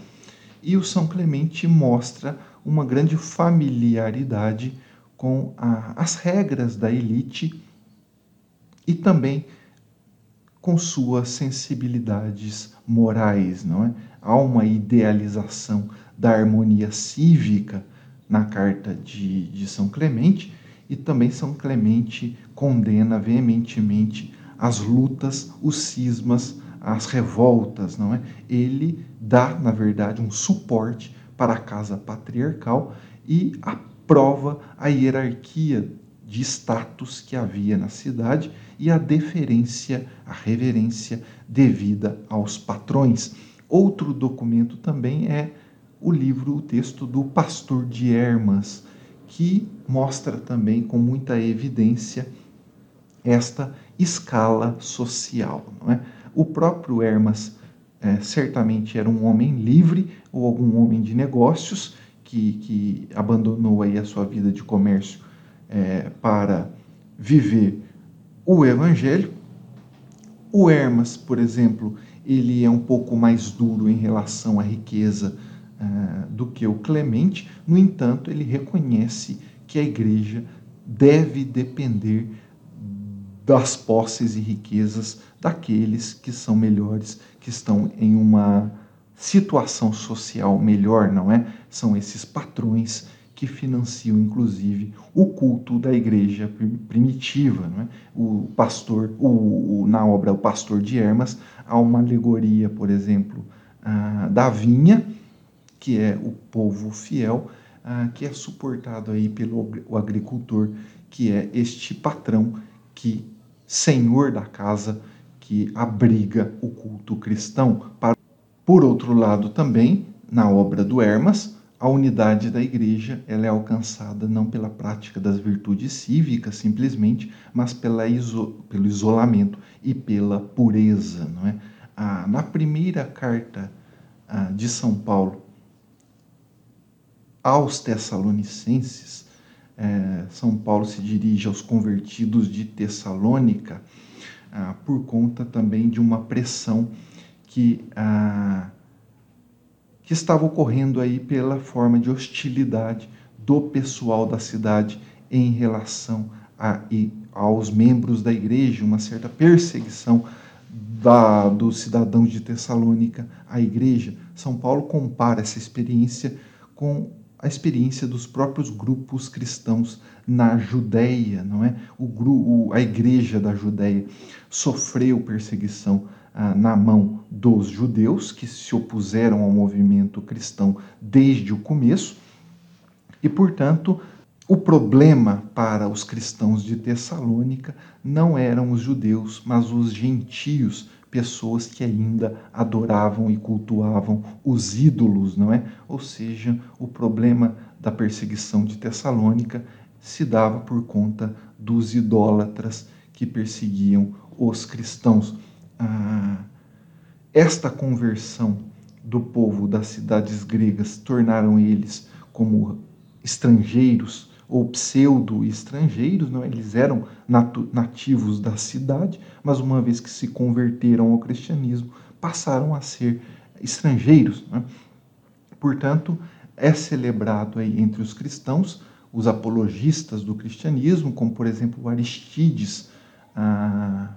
e o São Clemente mostra uma grande familiaridade com a, as regras da elite e também com suas sensibilidades morais, não é? Há uma idealização da harmonia cívica na carta de, de São Clemente, e também São Clemente condena veementemente as lutas, os cismas, as revoltas, não é? Ele dá, na verdade, um suporte para a casa patriarcal e aprova a hierarquia de status que havia na cidade e a deferência, a reverência devida aos patrões. Outro documento também é o livro, o texto do Pastor de Hermas, que mostra também com muita evidência esta escala social. Não é? O próprio Hermas é, certamente era um homem livre ou algum homem de negócios que, que abandonou aí a sua vida de comércio é, para viver o evangelho. O Hermas, por exemplo, ele é um pouco mais duro em relação à riqueza uh, do que o Clemente, no entanto, ele reconhece que a igreja deve depender das posses e riquezas daqueles que são melhores, que estão em uma situação social melhor, não é? São esses patrões que financiam, inclusive, o culto da igreja primitiva. Não é? O pastor, o, o, na obra O Pastor de Hermas, há uma alegoria, por exemplo, ah, da vinha, que é o povo fiel, ah, que é suportado aí pelo o agricultor, que é este patrão que senhor da casa que abriga o culto cristão. Por outro lado, também na obra do Hermas, a unidade da igreja ela é alcançada não pela prática das virtudes cívicas simplesmente, mas pela iso, pelo isolamento e pela pureza. Não é? Ah, na primeira carta ah, de São Paulo aos Tessalonicenses, é, São Paulo se dirige aos convertidos de Tessalônica ah, por conta também de uma pressão que, ah, que estava ocorrendo aí pela forma de hostilidade do pessoal da cidade em relação a, e, aos membros da igreja, uma certa perseguição da, dos cidadãos de Tessalônica à igreja. São Paulo compara essa experiência com a experiência dos próprios grupos cristãos na Judéia, não é? O, o a igreja da Judéia sofreu perseguição ah, na mão dos judeus que se opuseram ao movimento cristão desde o começo e, portanto, o problema para os cristãos de Tessalônica não eram os judeus, mas os gentios pessoas que ainda adoravam e cultuavam os ídolos, não é? Ou seja, o problema da perseguição de Tessalônica se dava por conta dos idólatras que perseguiam os cristãos. Ah, esta conversão do povo das cidades gregas tornaram eles como estrangeiros ou pseudo-estrangeiros, não? É? eles eram nativos da cidade, mas uma vez que se converteram ao cristianismo, passaram a ser estrangeiros. É? Portanto, é celebrado aí entre os cristãos os apologistas do cristianismo, como por exemplo Aristides, ah,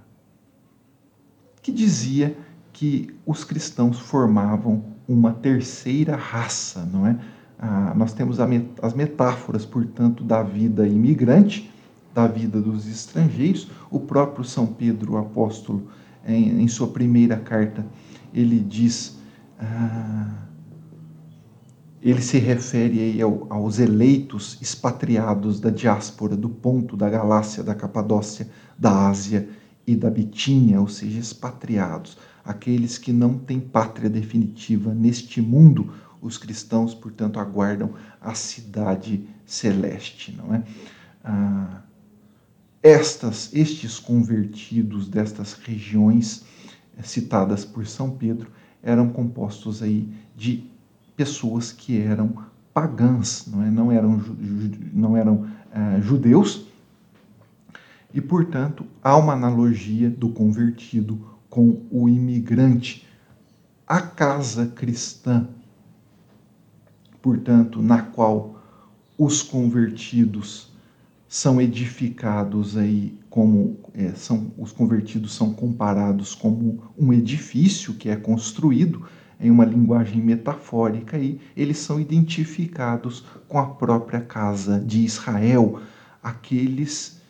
que dizia que os cristãos formavam uma terceira raça, não é? Ah, nós temos as metáforas, portanto, da vida imigrante, da vida dos estrangeiros. O próprio São Pedro, o apóstolo, em, em sua primeira carta, ele diz. Ah, ele se refere aí aos eleitos expatriados da diáspora do Ponto, da Galácia, da Capadócia, da Ásia e da Bitínia, ou seja, expatriados, aqueles que não têm pátria definitiva neste mundo. Os cristãos, portanto, aguardam a cidade celeste, não é? Ah, estas, estes convertidos destas regiões eh, citadas por São Pedro eram compostos aí de pessoas que eram pagãs, não, é? não eram, não eram uh, judeus, e, portanto, há uma analogia do convertido com o imigrante. A casa cristã, portanto, na qual os convertidos são edificados aí como é, são os convertidos são comparados como um edifício que é construído em uma linguagem metafórica e eles são identificados com a própria casa de Israel. Aqueles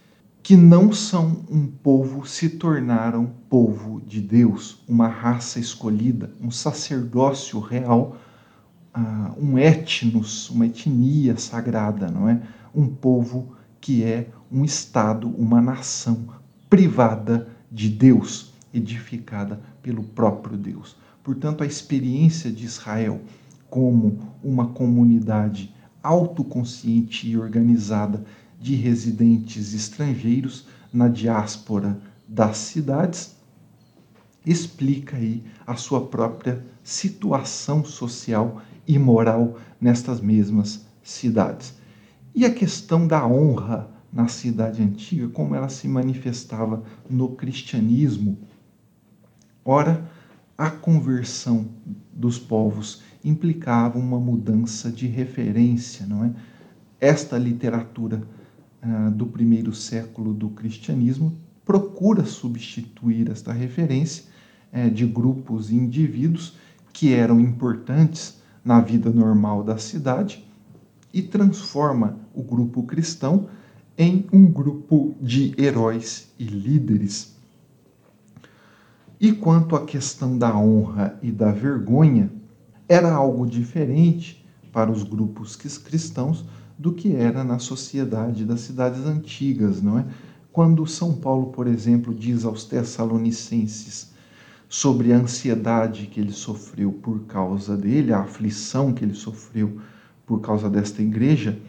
que não são um povo se tornaram povo de Deus, uma raça escolhida, um sacerdócio real, um etnos, uma etnia sagrada, não é? Um povo que é um estado, uma nação privada de Deus, edificada pelo próprio Deus. Portanto, a experiência de Israel como uma comunidade autoconsciente e organizada de residentes estrangeiros na diáspora das cidades explica aí a sua própria situação social e moral nestas mesmas cidades. E a questão da honra na cidade antiga, como ela se manifestava no cristianismo. Ora, a conversão dos povos implicava uma mudança de referência, não é? Esta literatura ah, do primeiro século do cristianismo procura substituir esta referência eh, de grupos e indivíduos que eram importantes na vida normal da cidade e transforma o grupo cristão em um grupo de heróis e líderes e quanto à questão da honra e da vergonha, era algo diferente para os grupos cristãos do que era na sociedade das cidades antigas, não é? Quando São Paulo, por exemplo, diz aos Tessalonicenses sobre a ansiedade que ele sofreu por causa dele, a aflição que ele sofreu por causa desta igreja,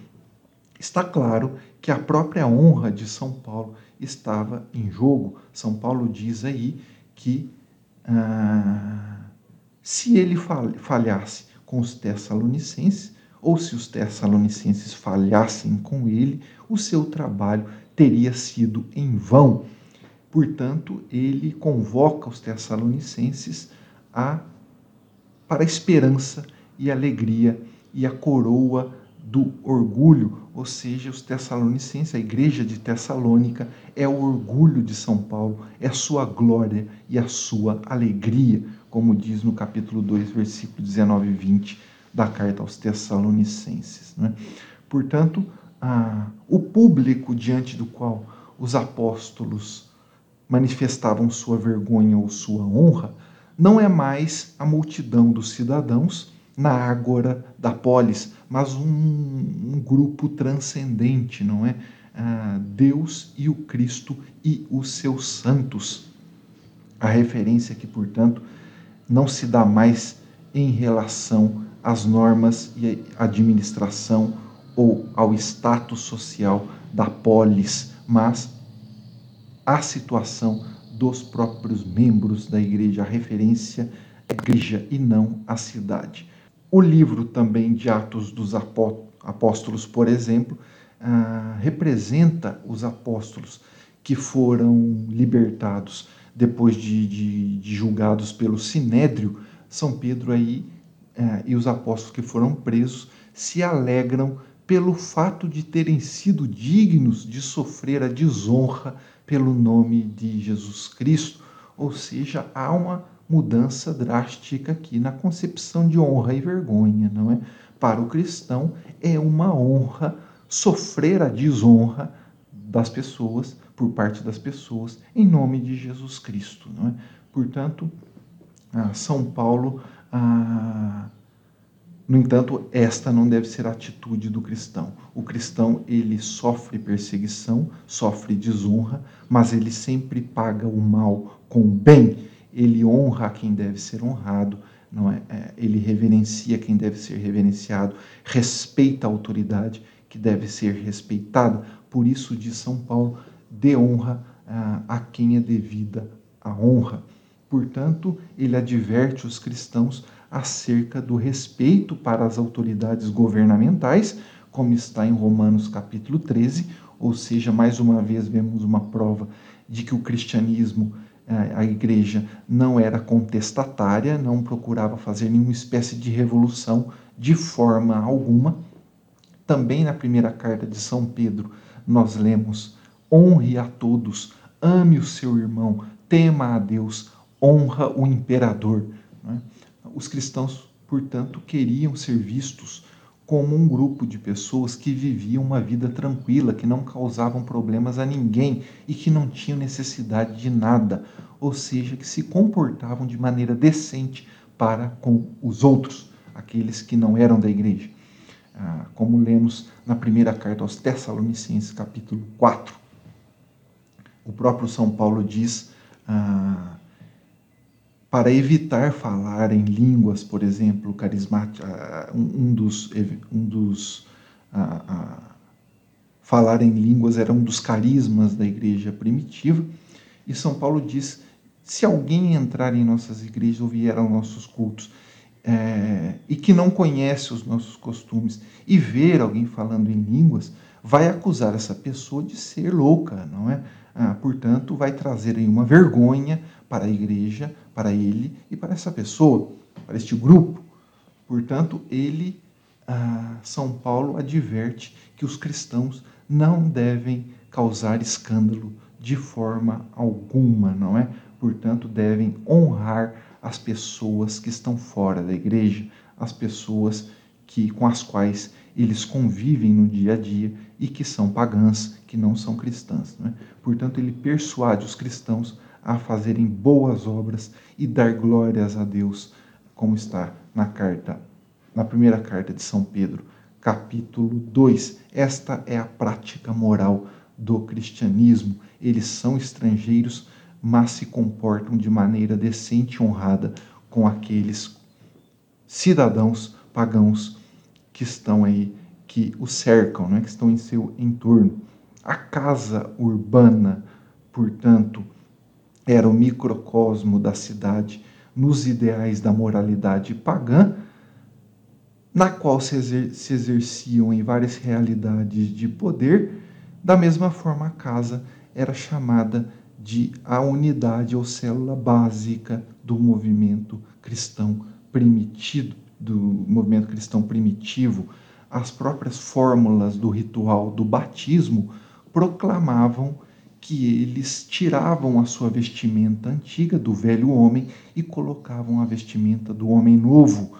está claro que a própria honra de São Paulo estava em jogo. São Paulo diz aí que ah, se ele falhasse com os Tessalonicenses, ou se os Tessalonicenses falhassem com ele, o seu trabalho teria sido em vão. Portanto, ele convoca os Tessalonicenses a, para a esperança e alegria e a coroa do orgulho, ou seja, os Tessalonicenses, a igreja de Tessalônica, é o orgulho de São Paulo, é a sua glória e a sua alegria, como diz no capítulo 2, versículo 19 e 20 da carta aos Tessalonicenses. Né? Portanto, a, o público diante do qual os apóstolos manifestavam sua vergonha ou sua honra não é mais a multidão dos cidadãos na ágora da polis, mas um, um grupo transcendente, não é? Ah, Deus e o Cristo e os seus santos. A referência que, portanto, não se dá mais em relação às normas e administração ou ao status social da polis, mas à situação dos próprios membros da igreja. A referência é igreja e não a cidade. O livro também de Atos dos Apóstolos, por exemplo, ah, representa os apóstolos que foram libertados depois de, de, de julgados pelo Sinédrio. São Pedro aí ah, e os apóstolos que foram presos se alegram pelo fato de terem sido dignos de sofrer a desonra pelo nome de Jesus Cristo. Ou seja, há uma mudança drástica aqui na concepção de honra e vergonha, não é? Para o cristão é uma honra sofrer a desonra das pessoas, por parte das pessoas, em nome de Jesus Cristo, não é? Portanto, São Paulo ah, no entanto, esta não deve ser a atitude do cristão. O cristão, ele sofre perseguição, sofre desonra, mas ele sempre paga o mal com o bem. Ele honra quem deve ser honrado, não é? é ele reverencia quem deve ser reverenciado, respeita a autoridade que deve ser respeitada. Por isso, diz São Paulo, dê honra ah, a quem é devida a honra. Portanto, ele adverte os cristãos acerca do respeito para as autoridades governamentais, como está em Romanos capítulo 13, ou seja, mais uma vez vemos uma prova de que o cristianismo, eh, a igreja, não era contestatária, não procurava fazer nenhuma espécie de revolução de forma alguma. Também na primeira carta de São Pedro, nós lemos: honre a todos, ame o seu irmão, tema a Deus, honra o imperador. É? Os cristãos, portanto, queriam ser vistos como um grupo de pessoas que viviam uma vida tranquila, que não causavam problemas a ninguém e que não tinham necessidade de nada, ou seja, que se comportavam de maneira decente para com os outros, aqueles que não eram da igreja. Ah, como lemos na primeira carta aos Tessalonicenses, capítulo 4. O próprio São Paulo diz ah, para evitar falar em línguas, por exemplo, carismáticas, um dos, um dos falar em línguas era um dos carismas da igreja primitiva, e São Paulo diz: se alguém entrar em nossas igrejas ou vier aos nossos cultos é, e que não conhece os nossos costumes e ver alguém falando em línguas, vai acusar essa pessoa de ser louca, não é? Ah, portanto, vai trazer aí uma vergonha para a igreja, para ele e para essa pessoa, para este grupo. Portanto, ele, ah, São Paulo, adverte que os cristãos não devem causar escândalo de forma alguma, não é? Portanto, devem honrar as pessoas que estão fora da igreja, as pessoas que com as quais eles convivem no dia a dia e que são pagãs, que não são cristãs. Não é? Portanto, ele persuade os cristãos a fazerem boas obras e dar glórias a Deus, como está na carta, na primeira carta de São Pedro, capítulo 2. Esta é a prática moral do cristianismo. Eles são estrangeiros, mas se comportam de maneira decente e honrada com aqueles cidadãos pagãos que estão aí, que o cercam, né? que estão em seu entorno. A casa urbana, portanto, era o microcosmo da cidade nos ideais da moralidade pagã, na qual se, exer se exerciam em várias realidades de poder, da mesma forma a casa era chamada de a unidade ou célula básica do movimento cristão primitivo, do movimento cristão primitivo, as próprias fórmulas do ritual do batismo proclamavam que eles tiravam a sua vestimenta antiga do velho homem e colocavam a vestimenta do homem novo,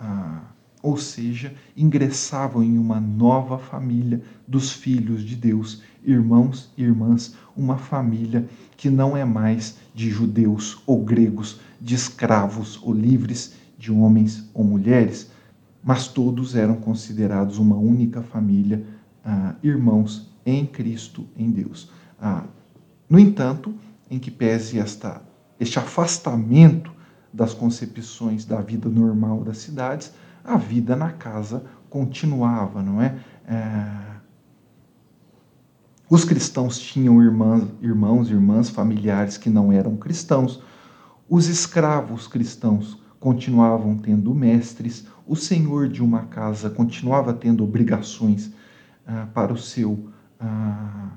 ah, ou seja, ingressavam em uma nova família dos filhos de Deus, irmãos e irmãs, uma família que não é mais de judeus ou gregos, de escravos ou livres, de homens ou mulheres, mas todos eram considerados uma única família, ah, irmãos em Cristo, em Deus. Ah, no entanto, em que pese esta, este afastamento das concepções da vida normal das cidades, a vida na casa continuava, não é? é... Os cristãos tinham irmãs, irmãos, irmãs, familiares que não eram cristãos. Os escravos cristãos continuavam tendo mestres. O senhor de uma casa continuava tendo obrigações ah, para o seu ah,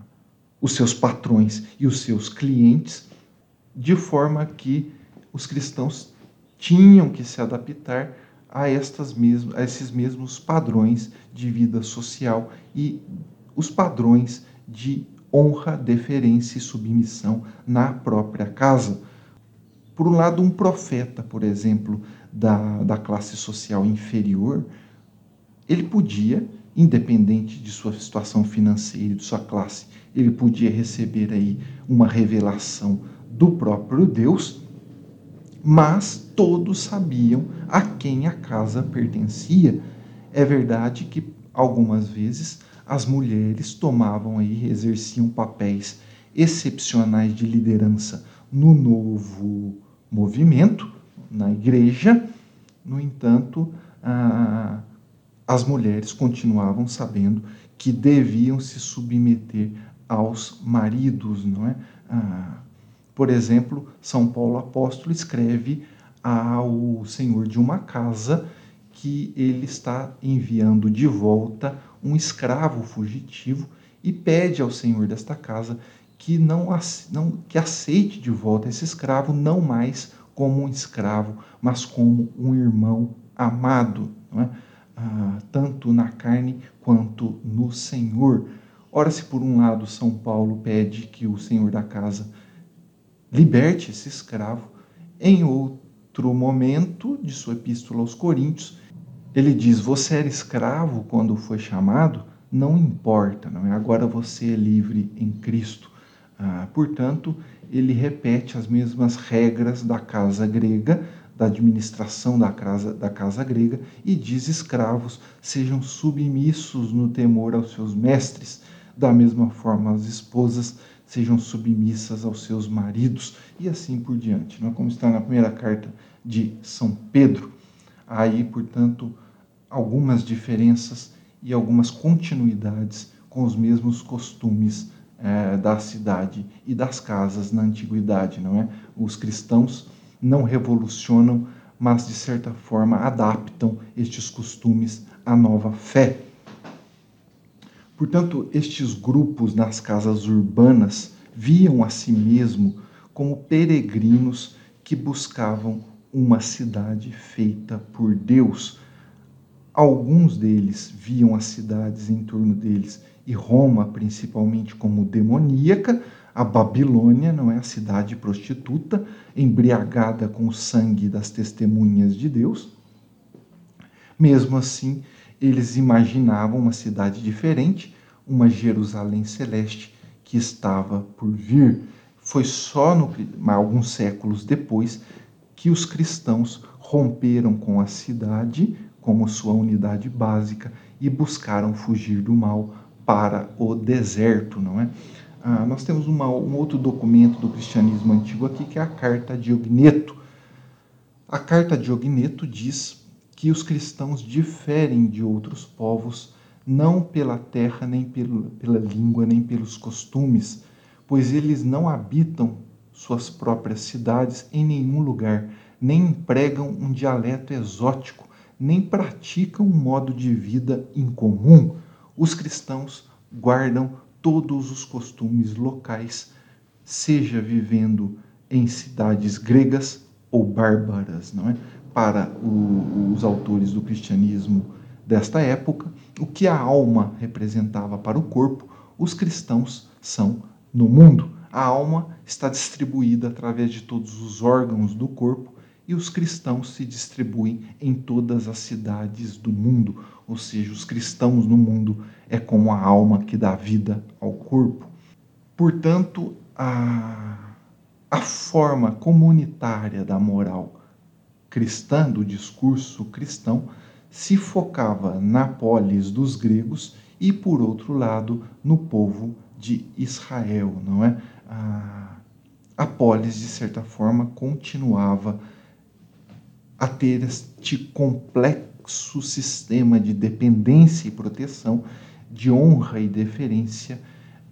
os seus patrões e os seus clientes, de forma que os cristãos tinham que se adaptar a, estas mesmas, a esses mesmos padrões de vida social e os padrões de honra, deferência e submissão na própria casa. Por um lado, um profeta, por exemplo, da, da classe social inferior, ele podia, independente de sua situação financeira e de sua classe, ele podia receber aí uma revelação do próprio Deus, mas todos sabiam a quem a casa pertencia. É verdade que algumas vezes as mulheres tomavam aí, exerciam papéis excepcionais de liderança no novo movimento, na igreja. No entanto, as mulheres continuavam sabendo que deviam se submeter aos maridos, não é? por exemplo, São Paulo apóstolo escreve ao senhor de uma casa que ele está enviando de volta um escravo fugitivo e pede ao senhor desta casa que não, não que aceite de volta esse escravo não mais como um escravo, mas como um irmão amado, é? ah, tanto na carne quanto no Senhor. Ora, se por um lado São Paulo pede que o senhor da casa liberte esse escravo, em outro momento de sua epístola aos Coríntios, ele diz: Você era escravo quando foi chamado? Não importa, não é? Agora você é livre em Cristo. Ah, portanto, ele repete as mesmas regras da casa grega, da administração da casa, da casa grega, e diz: escravos, sejam submissos no temor aos seus mestres. Da mesma forma, as esposas sejam submissas aos seus maridos, e assim por diante. Não é? Como está na primeira carta de São Pedro. Aí, portanto, algumas diferenças e algumas continuidades com os mesmos costumes é, da cidade e das casas na antiguidade, não é? Os cristãos não revolucionam, mas de certa forma adaptam estes costumes à nova fé. Portanto, estes grupos nas casas urbanas viam a si mesmo como peregrinos que buscavam uma cidade feita por Deus. Alguns deles viam as cidades em torno deles e Roma principalmente como demoníaca, a Babilônia não é a cidade prostituta, embriagada com o sangue das testemunhas de Deus. Mesmo assim, eles imaginavam uma cidade diferente, uma Jerusalém celeste que estava por vir. Foi só no, alguns séculos depois que os cristãos romperam com a cidade como sua unidade básica e buscaram fugir do mal para o deserto, não é? Ah, nós temos uma, um outro documento do cristianismo antigo aqui, que é a Carta de Ogneto. A Carta de Ogneto diz que os cristãos diferem de outros povos não pela terra, nem pelo, pela língua, nem pelos costumes, pois eles não habitam suas próprias cidades em nenhum lugar, nem empregam um dialeto exótico, nem praticam um modo de vida incomum os cristãos guardam todos os costumes locais, seja vivendo em cidades gregas ou bárbaras, não é? Para o, os autores do cristianismo desta época, o que a alma representava para o corpo, os cristãos são no mundo. A alma está distribuída através de todos os órgãos do corpo e os cristãos se distribuem em todas as cidades do mundo, ou seja, os cristãos no mundo é como a alma que dá vida ao corpo. Portanto, a, a forma comunitária da moral cristã, do discurso cristão, se focava na polis dos gregos e, por outro lado, no povo de Israel, não é? A, a polis, de certa forma, continuava a ter este complexo sistema de dependência e proteção, de honra e deferência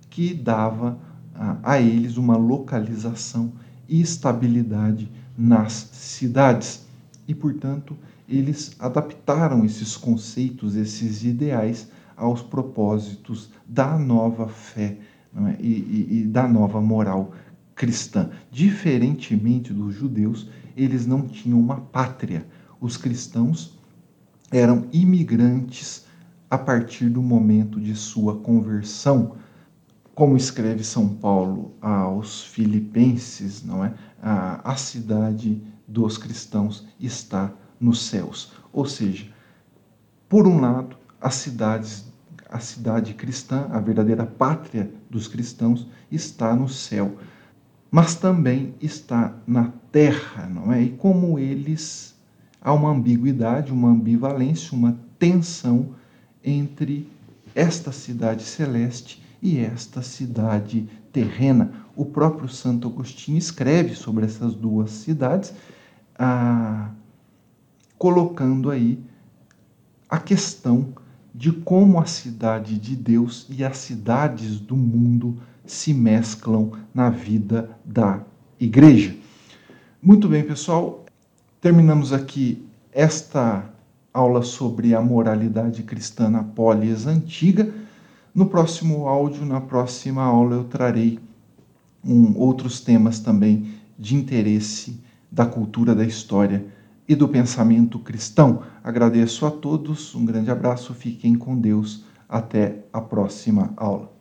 que dava a, a eles uma localização e estabilidade nas cidades. E, portanto, eles adaptaram esses conceitos, esses ideais aos propósitos da nova fé é? e, e, e da nova moral cristã. Diferentemente dos judeus, eles não tinham uma pátria. Os cristãos eram imigrantes a partir do momento de sua conversão. Como escreve São Paulo aos Filipenses, não é? a, a cidade dos cristãos está nos céus. Ou seja, por um lado, as cidades, a cidade cristã, a verdadeira pátria dos cristãos, está no céu, mas também está na terra, não é? E como eles há uma ambiguidade, uma ambivalência, uma tensão entre esta cidade celeste e esta cidade terrena. O próprio Santo Agostinho escreve sobre essas duas cidades, ah, colocando aí a questão de como a cidade de Deus e as cidades do mundo se mesclam na vida da igreja. Muito bem, pessoal, terminamos aqui esta aula sobre a moralidade cristã na polis antiga. No próximo áudio, na próxima aula, eu trarei um, outros temas também de interesse da cultura da história e do pensamento cristão. Agradeço a todos, um grande abraço, fiquem com Deus, até a próxima aula.